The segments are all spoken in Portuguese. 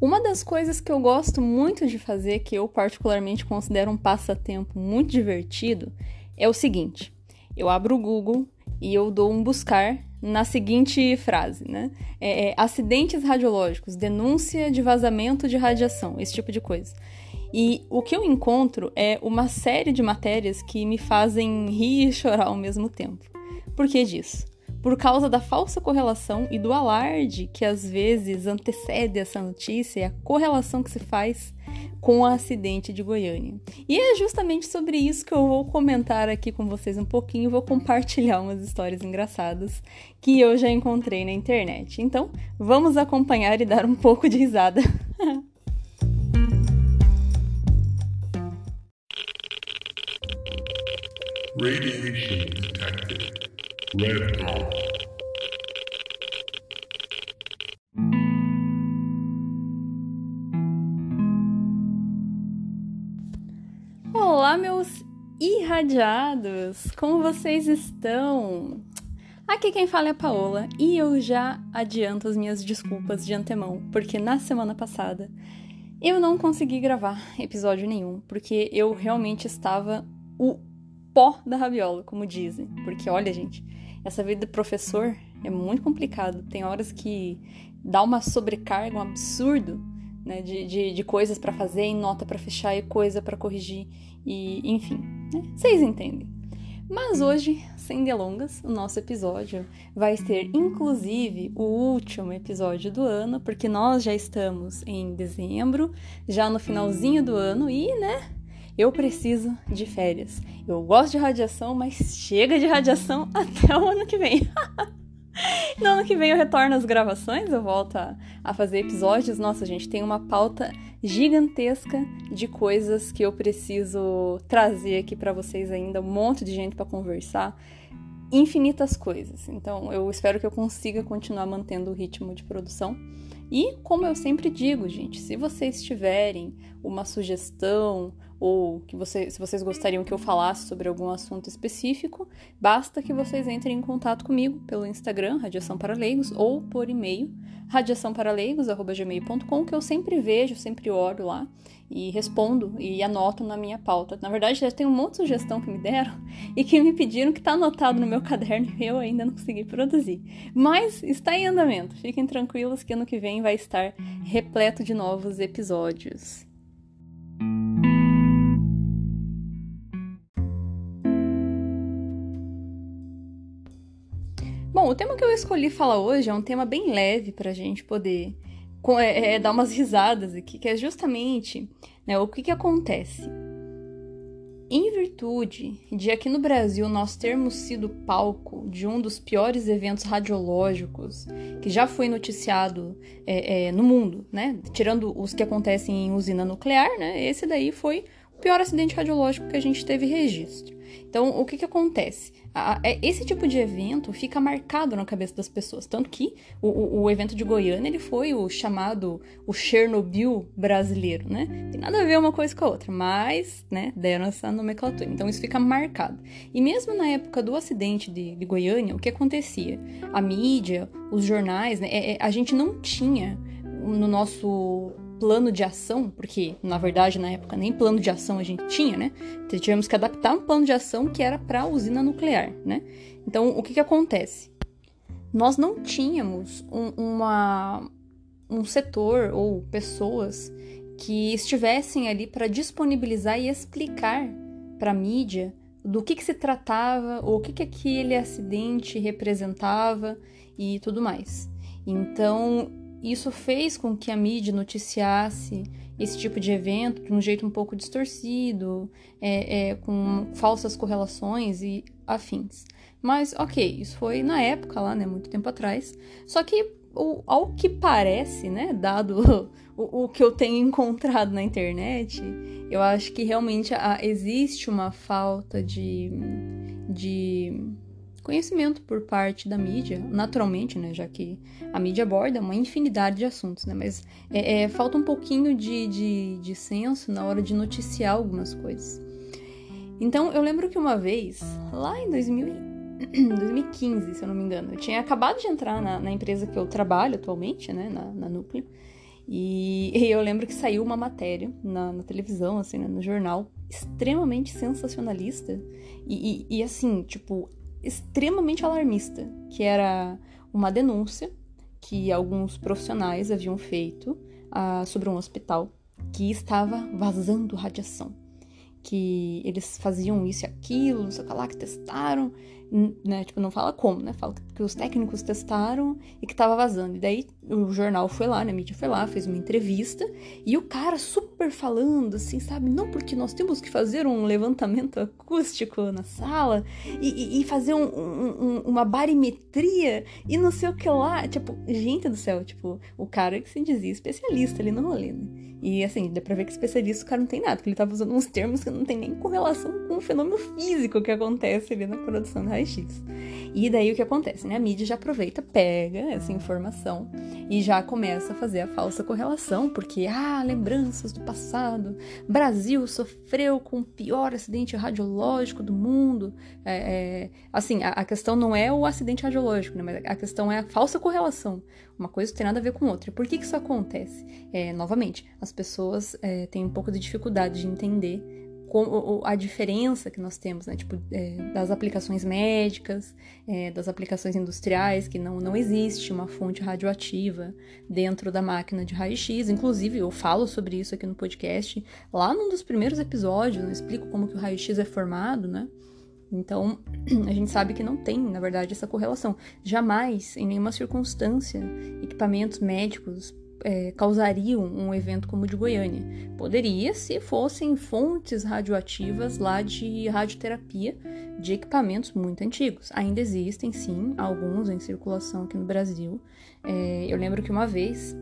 Uma das coisas que eu gosto muito de fazer, que eu particularmente considero um passatempo muito divertido, é o seguinte: eu abro o Google e eu dou um buscar na seguinte frase, né? É, é, acidentes radiológicos, denúncia de vazamento de radiação, esse tipo de coisa. E o que eu encontro é uma série de matérias que me fazem rir e chorar ao mesmo tempo. Por que disso? Por causa da falsa correlação e do alarde que às vezes antecede essa notícia e a correlação que se faz com o acidente de Goiânia. E é justamente sobre isso que eu vou comentar aqui com vocês um pouquinho, vou compartilhar umas histórias engraçadas que eu já encontrei na internet. Então, vamos acompanhar e dar um pouco de risada. Radiation detected. Olá, meus irradiados! Como vocês estão? Aqui quem fala é a Paola e eu já adianto as minhas desculpas de antemão, porque na semana passada eu não consegui gravar episódio nenhum, porque eu realmente estava o pó da rabiola, como dizem. Porque olha, gente, essa vida de professor é muito complicado. Tem horas que dá uma sobrecarga, um absurdo, né, de, de, de coisas para fazer, e nota para fechar e coisa para corrigir e enfim, né? Vocês entendem. Mas hoje, sem delongas, o nosso episódio vai ser inclusive o último episódio do ano, porque nós já estamos em dezembro, já no finalzinho do ano e, né, eu preciso de férias. Eu gosto de radiação, mas chega de radiação até o ano que vem. no ano que vem eu retorno às gravações, eu volto a, a fazer episódios. Nossa, gente, tem uma pauta gigantesca de coisas que eu preciso trazer aqui para vocês ainda, um monte de gente para conversar, infinitas coisas. Então, eu espero que eu consiga continuar mantendo o ritmo de produção. E como eu sempre digo, gente, se vocês tiverem uma sugestão ou que você, se vocês gostariam que eu falasse sobre algum assunto específico, basta que vocês entrem em contato comigo pelo Instagram, Radiação para Leigos, ou por e-mail, radiaçãoparaleigos.gmail.com, que eu sempre vejo, sempre olho lá e respondo e anoto na minha pauta. Na verdade, já tem um monte de sugestão que me deram e que me pediram que está anotado no meu caderno e eu ainda não consegui produzir. Mas está em andamento. Fiquem tranquilos que ano que vem vai estar repleto de novos episódios. Bom, o tema que eu escolhi falar hoje é um tema bem leve para a gente poder é, é, dar umas risadas aqui, que é justamente né, o que, que acontece. Em virtude de aqui no Brasil nós termos sido palco de um dos piores eventos radiológicos que já foi noticiado é, é, no mundo, né? Tirando os que acontecem em usina nuclear, né? Esse daí foi pior acidente radiológico que a gente teve registro. Então, o que, que acontece? É, esse tipo de evento fica marcado na cabeça das pessoas. Tanto que o, o, evento de Goiânia ele foi o chamado o Chernobyl brasileiro, né? Tem nada a ver uma coisa com a outra, mas, né, deram essa nomenclatura. Então isso fica marcado. E mesmo na época do acidente de, de Goiânia, o que acontecia? A mídia, os jornais, né, é, é, a gente não tinha no nosso plano de ação, porque na verdade na época nem plano de ação a gente tinha, né? Então, tivemos que adaptar um plano de ação que era para a usina nuclear, né? Então o que, que acontece? Nós não tínhamos um, uma, um setor ou pessoas que estivessem ali para disponibilizar e explicar para a mídia do que, que se tratava, ou o que, que aquele acidente representava e tudo mais. Então, isso fez com que a mídia noticiasse esse tipo de evento de um jeito um pouco distorcido, é, é, com falsas correlações e afins. Mas, ok, isso foi na época lá, né, muito tempo atrás. Só que, o, ao que parece, né, dado o, o, que eu tenho encontrado na internet, eu acho que realmente a, existe uma falta de, de conhecimento por parte da mídia, naturalmente, né, já que a mídia aborda uma infinidade de assuntos, né, mas é, é, falta um pouquinho de, de, de senso na hora de noticiar algumas coisas. Então, eu lembro que uma vez, lá em 2000, 2015, se eu não me engano, eu tinha acabado de entrar na, na empresa que eu trabalho atualmente, né, na, na Núcleo, E, e eu lembro que saiu uma matéria na, na televisão, assim, né, no jornal, extremamente sensacionalista e, e, e, assim, tipo, extremamente alarmista, que era uma denúncia que alguns profissionais haviam feito uh, sobre um hospital que estava vazando radiação. Que eles faziam isso e aquilo, não sei o que lá, que testaram, né? Tipo, não fala como, né? Fala que os técnicos testaram e que tava vazando. E daí o jornal foi lá, né? A mídia foi lá, fez uma entrevista e o cara super falando, assim, sabe? Não, porque nós temos que fazer um levantamento acústico na sala e, e, e fazer um, um, uma barimetria e não sei o que lá. Tipo, gente do céu, tipo, o cara que se dizia especialista ali no rolê, né? E assim, dá pra ver que especialista o cara não tem nada, porque ele tava usando uns termos que não tem nem correlação com o fenômeno físico que acontece ali na produção da raio-x. E daí o que acontece, né? A mídia já aproveita, pega essa informação e já começa a fazer a falsa correlação, porque, ah, lembranças do passado, Brasil sofreu com o pior acidente radiológico do mundo. É, é, assim, a, a, questão não é o acidente radiológico, né? Mas a questão é a falsa correlação. Uma coisa não tem nada a ver com outra. Por que, que isso acontece? É, novamente, as pessoas é, têm um pouco de dificuldade de entender a diferença que nós temos, né? Tipo, é, das aplicações médicas, é, das aplicações industriais, que não, não existe uma fonte radioativa dentro da máquina de raio-x. Inclusive, eu falo sobre isso aqui no podcast. Lá num dos primeiros episódios, eu explico como que o raio-x é formado, né? Então, a gente sabe que não tem, na verdade, essa correlação. Jamais, em nenhuma circunstância, equipamentos médicos é, causariam um evento como o de Goiânia. Poderia se fossem fontes radioativas lá de radioterapia de equipamentos muito antigos. Ainda existem, sim, alguns em circulação aqui no Brasil. É, eu lembro que uma vez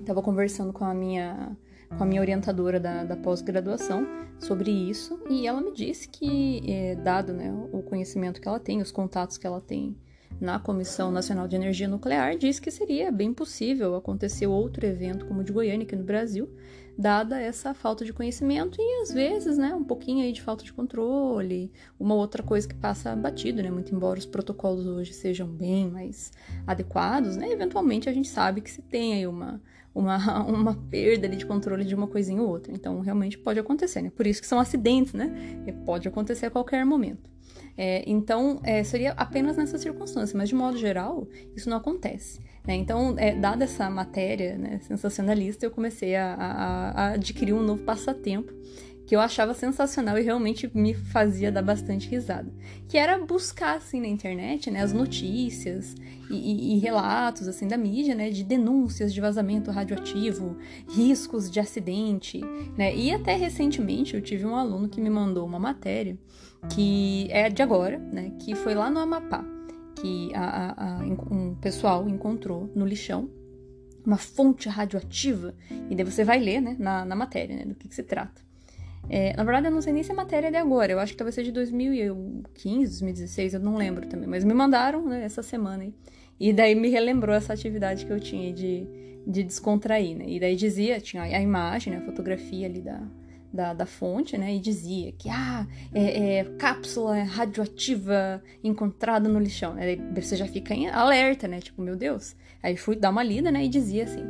estava conversando com a minha com a minha orientadora da, da pós-graduação sobre isso. E ela me disse que, é, dado né, o conhecimento que ela tem, os contatos que ela tem na Comissão Nacional de Energia Nuclear diz que seria bem possível acontecer outro evento como o de Goiânia aqui no Brasil, dada essa falta de conhecimento e às vezes, né, um pouquinho aí de falta de controle, uma outra coisa que passa batido, né, muito embora os protocolos hoje sejam bem mais adequados, né, eventualmente a gente sabe que se tem aí uma uma, uma perda de controle de uma coisinha ou outra. Então, realmente pode acontecer, né? Por isso que são acidentes, né? E pode acontecer a qualquer momento. É, então, é, seria apenas nessa circunstância, mas de modo geral, isso não acontece. Né? Então, é, dada essa matéria né, sensacionalista, eu comecei a, a, a adquirir um novo passatempo que eu achava sensacional e realmente me fazia dar bastante risada. Que era buscar, assim, na internet, né, as notícias e, e, e, relatos, assim, da mídia, né, de denúncias de vazamento radioativo, riscos de acidente, né, e até recentemente eu tive um aluno que me mandou uma matéria que é de agora, né, que foi lá no Amapá, que a, a, a, um pessoal encontrou no lixão uma fonte radioativa, e daí você vai ler, né, na, na matéria, né, do que, que se trata. É, na verdade, eu não sei nem se a matéria é de agora, eu acho que talvez seja de 2015, 2016, eu não lembro também, mas me mandaram, né, essa semana aí. E daí me relembrou essa atividade que eu tinha de, de descontrair, né? E daí dizia, tinha a imagem, né, a fotografia ali da, da, da fonte, né? E dizia que, ah, é, é cápsula radioativa encontrada no lixão. Aí você já fica em alerta, né? Tipo, meu Deus. Aí fui dar uma lida, né? E dizia assim,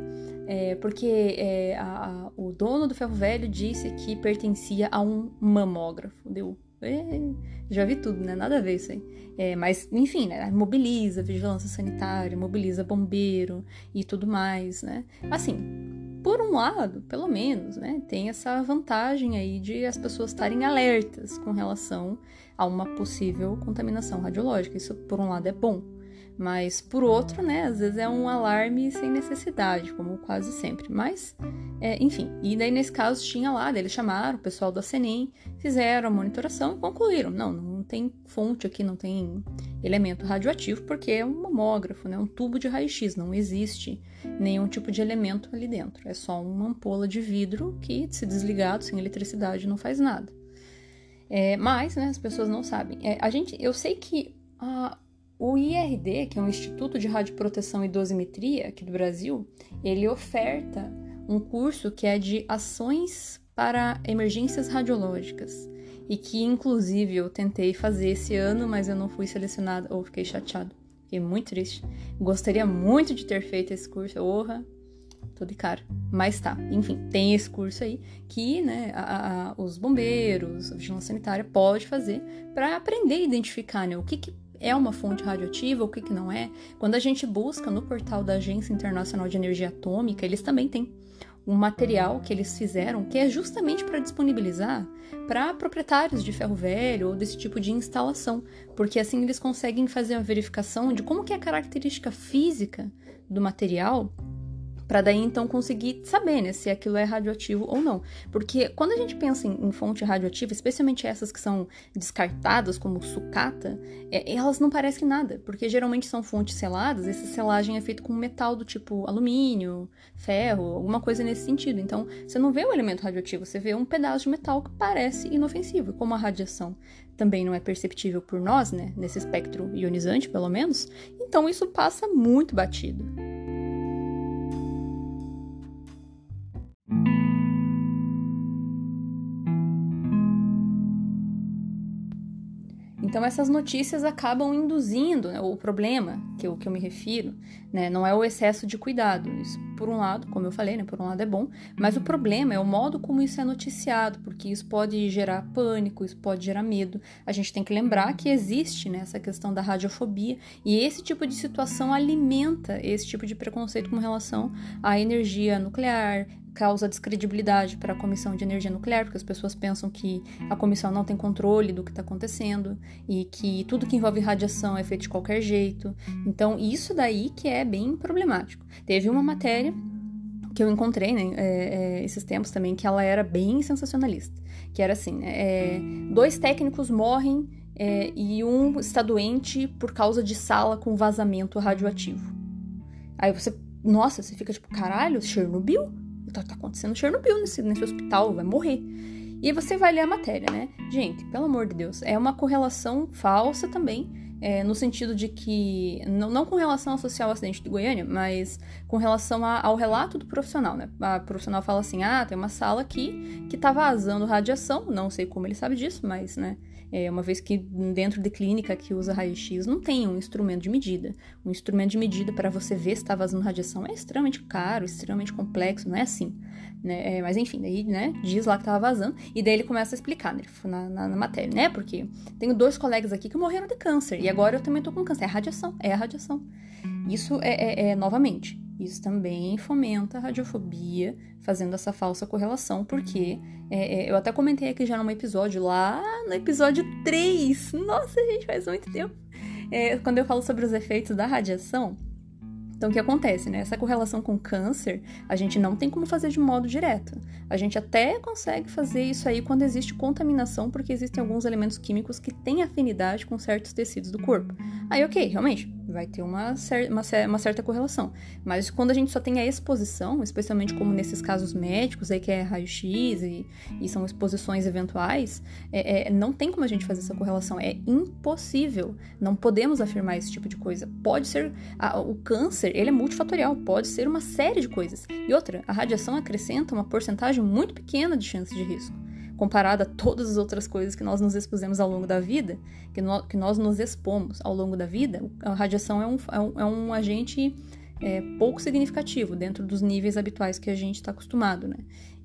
é, porque é, a, a, o dono do ferro velho disse que pertencia a um mamógrafo. Deu, é, já vi tudo, né? Nada a ver isso aí. É, mas, enfim, né? Mobiliza vigilância sanitária, mobiliza bombeiro e tudo mais, né? Assim, por um lado, pelo menos, né, tem essa vantagem aí de as pessoas estarem alertas com relação a uma possível contaminação radiológica. Isso, por um lado, é bom. Mas, por outro, né, às vezes é um alarme sem necessidade, como quase sempre. Mas, é, enfim, e daí nesse caso tinha lá, eles chamaram o pessoal da CENEM, fizeram a monitoração e concluíram. Não, não tem fonte aqui, não tem elemento radioativo, porque é um mamógrafo, né, um tubo de raio-x, não existe nenhum tipo de elemento ali dentro. É só uma ampola de vidro que, se desligado, sem eletricidade, não faz nada. É, mas, né, as pessoas não sabem. É, a gente, eu sei que a, o IRD, que é um Instituto de Radioproteção e Dosimetria aqui do Brasil, ele oferta um curso que é de ações para emergências radiológicas e que inclusive eu tentei fazer esse ano, mas eu não fui selecionada ou fiquei chateado. Fiquei muito triste. Gostaria muito de ter feito esse curso. Orra, tô de cara. Mas tá, enfim, tem esse curso aí que né, a, a, os bombeiros, a vigilância sanitária pode fazer para aprender a identificar né, o que, que é uma fonte radioativa, o que, que não é. Quando a gente busca no portal da Agência Internacional de Energia Atômica, eles também têm um material que eles fizeram que é justamente para disponibilizar para proprietários de ferro velho ou desse tipo de instalação, porque assim eles conseguem fazer a verificação de como que é a característica física do material para daí então conseguir saber né, se aquilo é radioativo ou não. Porque quando a gente pensa em, em fonte radioativa, especialmente essas que são descartadas, como sucata, é, elas não parecem nada, porque geralmente são fontes seladas, essa selagem é feita com metal do tipo alumínio, ferro, alguma coisa nesse sentido. Então, você não vê o elemento radioativo, você vê um pedaço de metal que parece inofensivo, como a radiação também não é perceptível por nós, né, nesse espectro ionizante, pelo menos, então isso passa muito batido. Então essas notícias acabam induzindo né, o problema que eu, que eu me refiro, né, não é o excesso de cuidado. Isso, por um lado, como eu falei, né, por um lado é bom, mas o problema é o modo como isso é noticiado, porque isso pode gerar pânico, isso pode gerar medo. A gente tem que lembrar que existe né, essa questão da radiofobia e esse tipo de situação alimenta esse tipo de preconceito com relação à energia nuclear, causa descredibilidade para a Comissão de Energia Nuclear, porque as pessoas pensam que a comissão não tem controle do que está acontecendo e que tudo que envolve radiação é feito de qualquer jeito. Então, isso daí que é bem problemático. Teve uma matéria que eu encontrei né, é, é, esses tempos também, que ela era bem sensacionalista. Que era assim, né, é, dois técnicos morrem é, e um está doente por causa de sala com vazamento radioativo. Aí você, nossa, você fica tipo, caralho, Chernobyl? Tá, tá acontecendo Chernobyl nesse, nesse hospital, vai morrer. E você vai ler a matéria, né? Gente, pelo amor de Deus, é uma correlação falsa também, é, no sentido de que, não, não com relação ao acidente de Goiânia, mas com relação a, ao relato do profissional, né? A profissional fala assim: ah, tem uma sala aqui que tá vazando radiação, não sei como ele sabe disso, mas, né? É, uma vez que dentro de clínica que usa raio-x não tem um instrumento de medida. Um instrumento de medida para você ver se está vazando radiação é extremamente caro, extremamente complexo, não é assim. Né? É, mas enfim, daí né, diz lá que estava vazando, e daí ele começa a explicar né, na, na, na, matéria, né? Porque tenho dois colegas aqui que morreram de câncer, e agora eu também tô com câncer. É radiação, é a radiação. Isso é, é, é novamente, isso também fomenta a radiofobia, fazendo essa falsa correlação, porque é, é, eu até comentei aqui já num episódio, lá no episódio 3. Nossa, gente, faz muito tempo. É, quando eu falo sobre os efeitos da radiação, então, o que acontece, né? Essa correlação com câncer, a gente não tem como fazer de modo direto. A gente até consegue fazer isso aí quando existe contaminação, porque existem alguns elementos químicos que têm afinidade com certos tecidos do corpo. Aí, ok, realmente, vai ter uma, cer uma, uma, certa correlação. Mas quando a gente só tem a exposição, especialmente como nesses casos médicos, aí que é raio-x e, e, são exposições eventuais, é, é, não tem como a gente fazer essa correlação. É impossível. Não podemos afirmar esse tipo de coisa. Pode ser. A, o câncer, ele é multifatorial, pode ser uma série de coisas. E outra, a radiação acrescenta uma porcentagem muito pequena de chance de risco comparada a todas as outras coisas que nós nos expusemos ao longo da vida, que, no, que nós nos expomos ao longo da vida, a radiação é um, é um, é um agente é, pouco significativo dentro dos níveis habituais que a gente está acostumado, né?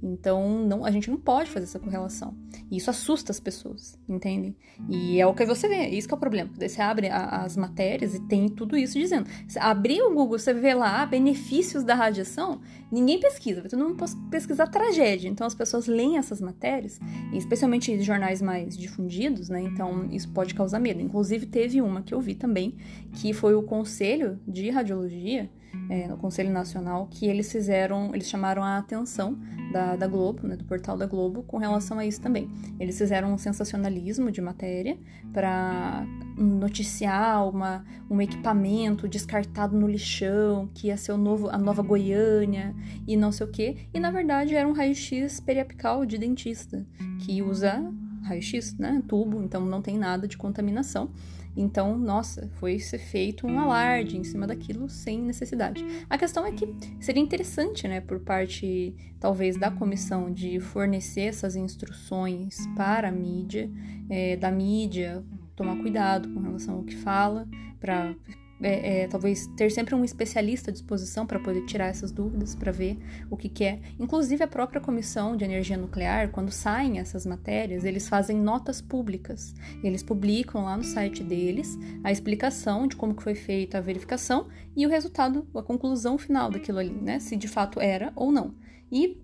Então, não, a gente não pode fazer essa correlação. E isso assusta as pessoas, entendem? E é o que você vê, isso que é o problema. Daí você abre a, as matérias e tem tudo isso dizendo. Você abrir o Google, você vê lá benefícios da radiação, ninguém pesquisa, vai todo mundo pesquisar tragédia. Então, as pessoas leem essas matérias, especialmente jornais mais difundidos, né? Então, isso pode causar medo. Inclusive, teve uma que eu vi também, que foi o Conselho de Radiologia, é, no Conselho Nacional, que eles fizeram, eles chamaram a atenção da, da Globo, né, do portal da Globo, com relação a isso também. Eles fizeram um sensacionalismo de matéria para noticiar uma, um equipamento descartado no lixão, que ia ser o novo, a nova Goiânia e não sei o quê. E na verdade era um raio-x periapical de dentista, que usa raio-x, né, tubo, então não tem nada de contaminação. Então, nossa, foi ser feito um alarde em cima daquilo sem necessidade. A questão é que seria interessante, né, por parte talvez da comissão de fornecer essas instruções para a mídia, é, da mídia tomar cuidado com relação ao que fala, para é, é, talvez ter sempre um especialista à disposição para poder tirar essas dúvidas, para ver o que, que é. Inclusive, a própria Comissão de Energia Nuclear, quando saem essas matérias, eles fazem notas públicas. Eles publicam lá no site deles a explicação de como que foi feita a verificação e o resultado, a conclusão final daquilo ali, né? Se de fato era ou não. E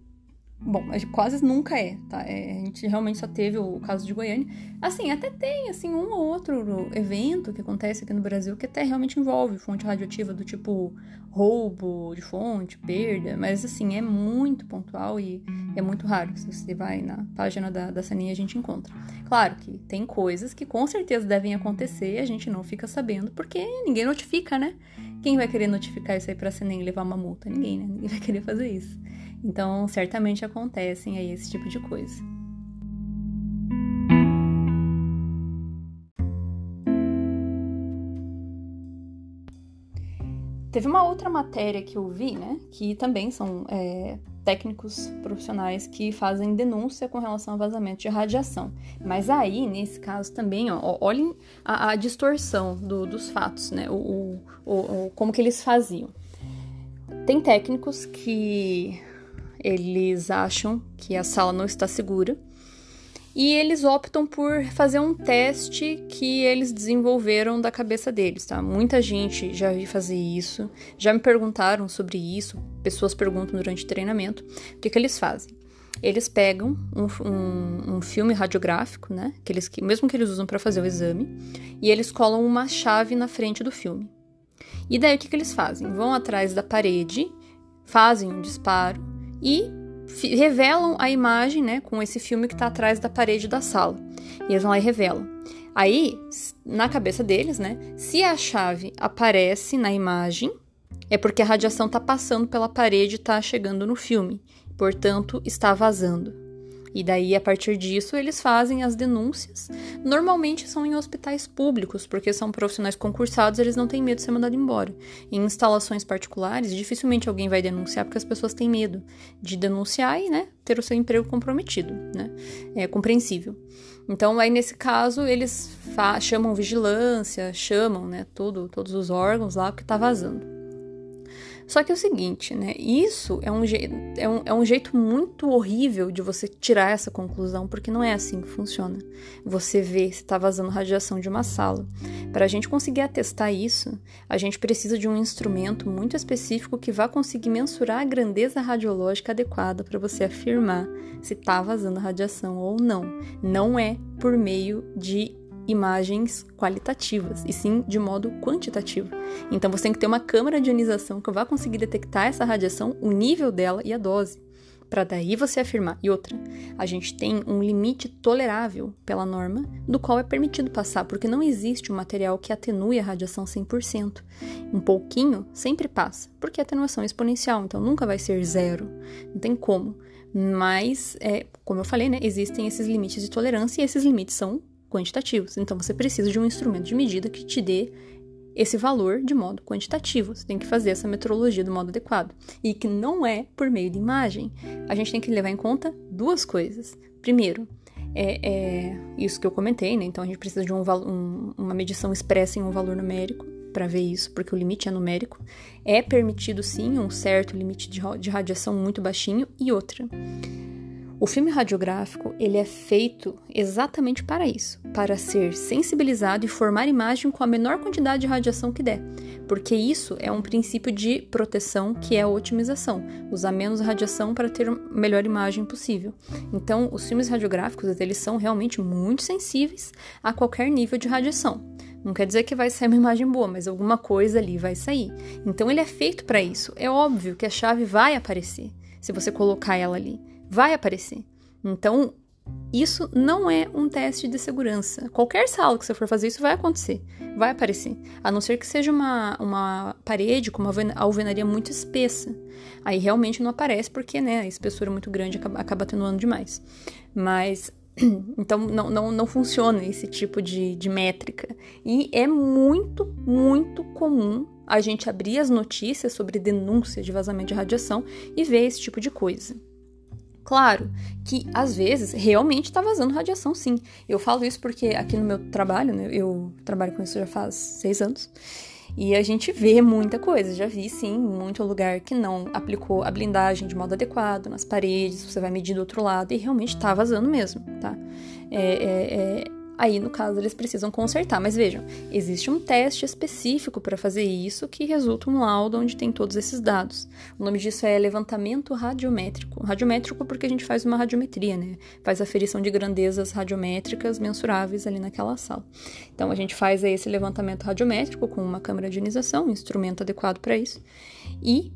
Bom, quase nunca é, tá? É, a gente realmente só teve o caso de Goiânia. Assim, até tem, assim, um ou outro evento que acontece aqui no Brasil que até realmente envolve fonte radioativa do tipo roubo de fonte, perda, mas assim, é muito pontual e é muito raro. Se você vai na página da, da Saninha, a gente encontra. Claro que tem coisas que com certeza devem acontecer e a gente não fica sabendo porque ninguém notifica, né? Quem vai querer notificar isso aí pra Saninha levar uma multa? Ninguém, né? Ninguém vai querer fazer isso. Então, certamente acontecem aí esse tipo de coisa. Teve uma outra matéria que eu vi, né? Que também são é, técnicos profissionais que fazem denúncia com relação a vazamento de radiação. Mas aí, nesse caso também, ó, olhem a, a distorção do, dos fatos, né? O, o, o, como que eles faziam. Tem técnicos que eles acham que a sala não está segura e eles optam por fazer um teste que eles desenvolveram da cabeça deles, tá? Muita gente já vi fazer isso, já me perguntaram sobre isso, pessoas perguntam durante o treinamento. O que, que eles fazem? Eles pegam um, um, um filme radiográfico, né? Que eles, mesmo que eles usam para fazer o exame, e eles colam uma chave na frente do filme. E daí o que, que eles fazem? Vão atrás da parede, fazem um disparo e revelam a imagem, né, com esse filme que está atrás da parede da sala. E eles vão lá e revelam. Aí, na cabeça deles, né, se a chave aparece na imagem, é porque a radiação está passando pela parede e está chegando no filme. Portanto, está vazando. E daí, a partir disso, eles fazem as denúncias. Normalmente são em hospitais públicos, porque são profissionais concursados, eles não têm medo de ser mandados embora. Em instalações particulares, dificilmente alguém vai denunciar, porque as pessoas têm medo de denunciar e, né, ter o seu emprego comprometido, né? É compreensível. Então, aí nesse caso, eles chamam vigilância, chamam, né, todos os órgãos lá, porque tá vazando. Só que é o seguinte, né? Isso é um, é, um, é um jeito muito horrível de você tirar essa conclusão, porque não é assim que funciona. Você vê se está vazando radiação de uma sala. Para a gente conseguir atestar isso, a gente precisa de um instrumento muito específico que vá conseguir mensurar a grandeza radiológica adequada para você afirmar se está vazando radiação ou não. Não é por meio de imagens qualitativas, e sim de modo quantitativo. Então você tem que ter uma câmara de ionização que vai conseguir detectar essa radiação, o nível dela e a dose, para daí você afirmar. E outra, a gente tem um limite tolerável pela norma, do qual é permitido passar, porque não existe um material que atenue a radiação 100%. Um pouquinho sempre passa, porque a atenuação é exponencial, então nunca vai ser zero. Não tem como. Mas, é, como eu falei, né, existem esses limites de tolerância e esses limites são quantitativos. Então você precisa de um instrumento de medida que te dê esse valor de modo quantitativo. Você tem que fazer essa metrologia do modo adequado. E que não é por meio de imagem. A gente tem que levar em conta duas coisas. Primeiro, é, é isso que eu comentei, né? Então a gente precisa de um, um, uma medição expressa em um valor numérico para ver isso, porque o limite é numérico. É permitido sim um certo limite de, de radiação muito baixinho. E outra, o filme radiográfico ele é feito exatamente para isso, para ser sensibilizado e formar imagem com a menor quantidade de radiação que der, porque isso é um princípio de proteção que é a otimização, usar menos radiação para ter a melhor imagem possível. Então, os filmes radiográficos eles são realmente muito sensíveis a qualquer nível de radiação. Não quer dizer que vai sair uma imagem boa, mas alguma coisa ali vai sair. Então ele é feito para isso. É óbvio que a chave vai aparecer se você colocar ela ali vai aparecer. Então, isso não é um teste de segurança. Qualquer sala que você for fazer isso vai acontecer, vai aparecer. A não ser que seja uma, uma parede com uma alvenaria muito espessa. Aí realmente não aparece porque né, a espessura muito grande acaba, acaba atenuando demais. Mas então não, não, não funciona esse tipo de, de métrica. E é muito, muito comum a gente abrir as notícias sobre denúncias de vazamento de radiação e ver esse tipo de coisa. Claro que às vezes realmente está vazando radiação, sim. Eu falo isso porque aqui no meu trabalho, né, eu trabalho com isso já faz seis anos, E a gente vê muita coisa. Já vi, sim, muito lugar que não aplicou a blindagem de modo adequado nas paredes, você vai medir do outro lado e realmente tá vazando mesmo, tá? É, é, é Aí, no caso, eles precisam consertar. Mas vejam, existe um teste específico para fazer isso que resulta um laudo onde tem todos esses dados. O nome disso é levantamento radiométrico. Radiométrico porque a gente faz uma radiometria, né? Faz aferição de grandezas radiométricas mensuráveis ali naquela sala. Então, a gente faz esse levantamento radiométrico com uma câmera de ionização, um instrumento adequado para isso. E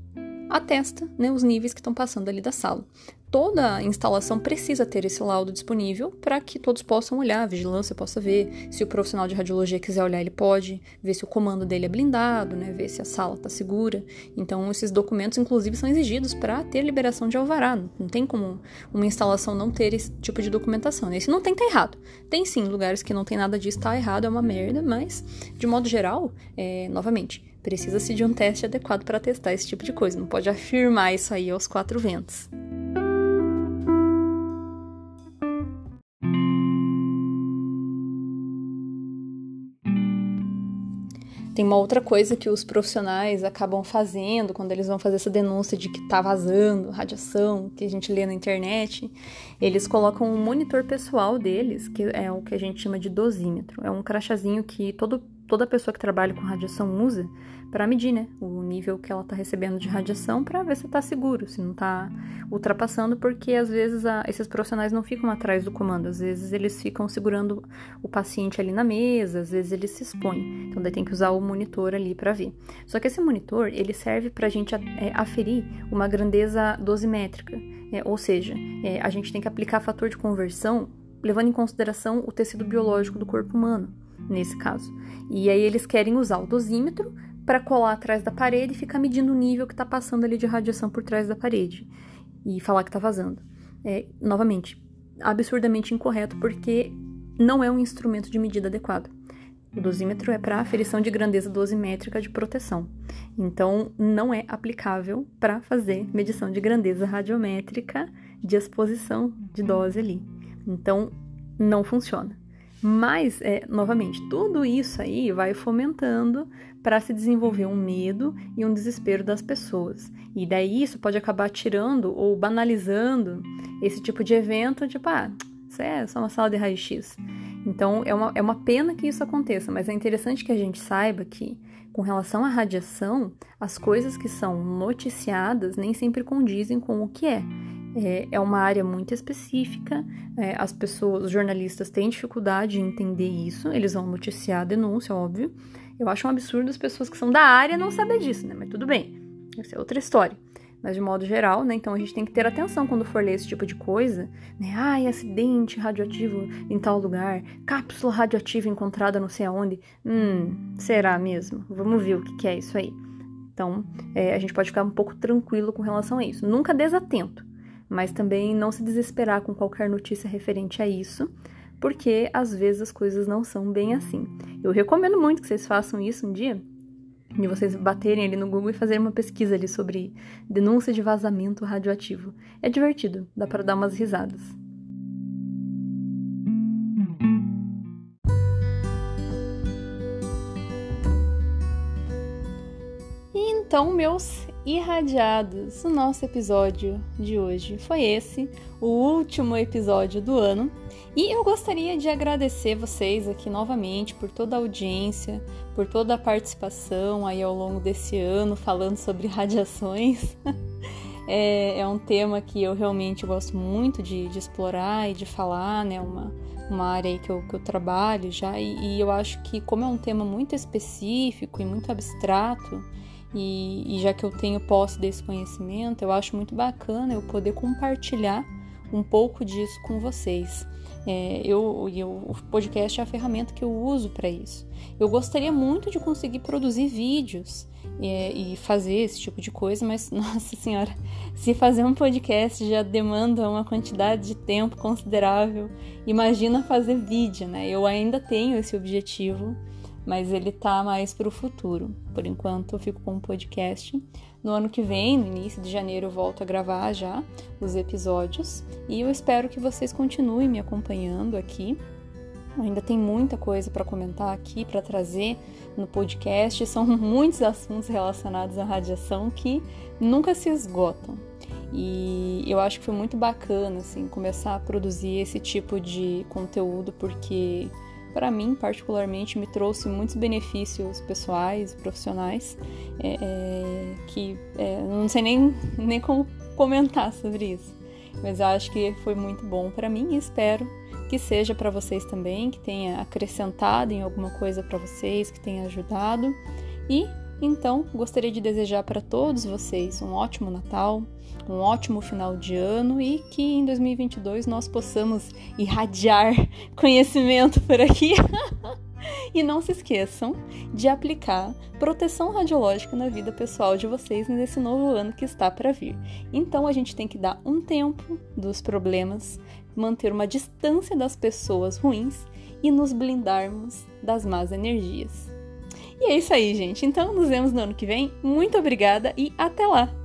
atesta né, os níveis que estão passando ali da sala. Toda instalação precisa ter esse laudo disponível para que todos possam olhar, a vigilância possa ver. Se o profissional de radiologia quiser olhar, ele pode ver se o comando dele é blindado, né, ver se a sala está segura. Então, esses documentos, inclusive, são exigidos para ter liberação de alvará. Não tem como uma instalação não ter esse tipo de documentação. Esse não tem que tá errado. Tem sim lugares que não tem nada disso, está errado, é uma merda, mas, de modo geral, é, novamente, Precisa-se de um teste adequado para testar esse tipo de coisa, não pode afirmar isso aí aos quatro ventos. Tem uma outra coisa que os profissionais acabam fazendo quando eles vão fazer essa denúncia de que tá vazando radiação, que a gente lê na internet. Eles colocam um monitor pessoal deles, que é o que a gente chama de dosímetro. É um crachazinho que todo toda pessoa que trabalha com radiação usa para medir, né, o nível que ela está recebendo de radiação para ver se está seguro, se não está ultrapassando, porque às vezes a, esses profissionais não ficam atrás do comando, às vezes eles ficam segurando o paciente ali na mesa, às vezes eles se expõem, então daí tem que usar o monitor ali para ver. Só que esse monitor ele serve para a gente é, aferir uma grandeza dosimétrica, é, ou seja, é, a gente tem que aplicar fator de conversão levando em consideração o tecido biológico do corpo humano nesse caso. E aí eles querem usar o dosímetro para colar atrás da parede e ficar medindo o nível que está passando ali de radiação por trás da parede e falar que está vazando. É, novamente, absurdamente incorreto porque não é um instrumento de medida adequado. O dosímetro é para aferição de grandeza dosimétrica de proteção. Então, não é aplicável para fazer medição de grandeza radiométrica de exposição de dose ali. Então, não funciona. Mas, é, novamente, tudo isso aí vai fomentando para se desenvolver um medo e um desespero das pessoas. E daí isso pode acabar tirando ou banalizando esse tipo de evento, tipo, ah, isso é só uma sala de raio-x. Então, é uma, é uma pena que isso aconteça, mas é interessante que a gente saiba que, com relação à radiação, as coisas que são noticiadas nem sempre condizem com o que é. É, é uma área muito específica, é, as pessoas, os jornalistas têm dificuldade em entender isso, eles vão noticiar a denúncia, óbvio. Eu acho um absurdo as pessoas que são da área não saber disso, né? Mas tudo bem, essa é outra história. Mas de modo geral, né? Então a gente tem que ter atenção quando for ler esse tipo de coisa, né? Ai, acidente radioativo em tal lugar, cápsula radioativa encontrada não sei aonde. Hum, será mesmo? Vamos ver o que, que é isso aí. Então, é, a gente pode ficar um pouco tranquilo com relação a isso. Nunca desatento mas também não se desesperar com qualquer notícia referente a isso, porque às vezes as coisas não são bem assim. Eu recomendo muito que vocês façam isso um dia, de vocês baterem ali no Google e fazerem uma pesquisa ali sobre denúncia de vazamento radioativo. É divertido, dá para dar umas risadas. Então, meus irradiados, o nosso episódio de hoje foi esse, o último episódio do ano. E eu gostaria de agradecer vocês aqui novamente por toda a audiência, por toda a participação aí ao longo desse ano falando sobre radiações. é, é, um tema que eu realmente gosto muito de, de explorar e de falar, né? Uma, uma área que eu, que eu trabalho já, e, e eu acho que, como é um tema muito específico e muito abstrato, e, e, já que eu tenho posse desse conhecimento, eu acho muito bacana eu poder compartilhar um pouco disso com vocês. É, eu, eu, o podcast é a ferramenta que eu uso para isso. Eu gostaria muito de conseguir produzir vídeos é, e fazer esse tipo de coisa, mas nossa senhora, se fazer um podcast já demanda uma quantidade de tempo considerável, imagina fazer vídeo, né? Eu ainda tenho esse objetivo mas ele tá mais para o futuro. Por enquanto eu fico com um podcast. No ano que vem, no início de janeiro, eu volto a gravar já os episódios e eu espero que vocês continuem me acompanhando aqui Ainda tem muita coisa para comentar aqui, para trazer no podcast. São muitos assuntos relacionados à radiação que nunca se esgotam. E eu acho que foi muito bacana assim começar a produzir esse tipo de conteúdo porque para mim particularmente me trouxe muitos benefícios pessoais e profissionais é, é, que é, não sei nem, nem como comentar sobre isso mas eu acho que foi muito bom para mim e espero que seja para vocês também que tenha acrescentado em alguma coisa para vocês que tenha ajudado. E então, gostaria de desejar para todos vocês um ótimo Natal, um ótimo final de ano e que em 2022 nós possamos irradiar conhecimento por aqui. e não se esqueçam de aplicar proteção radiológica na vida pessoal de vocês nesse novo ano que está para vir. Então a gente tem que dar um tempo dos problemas, manter uma distância das pessoas ruins e nos blindarmos das más energias. E é isso aí, gente. Então nos vemos no ano que vem. Muito obrigada e até lá!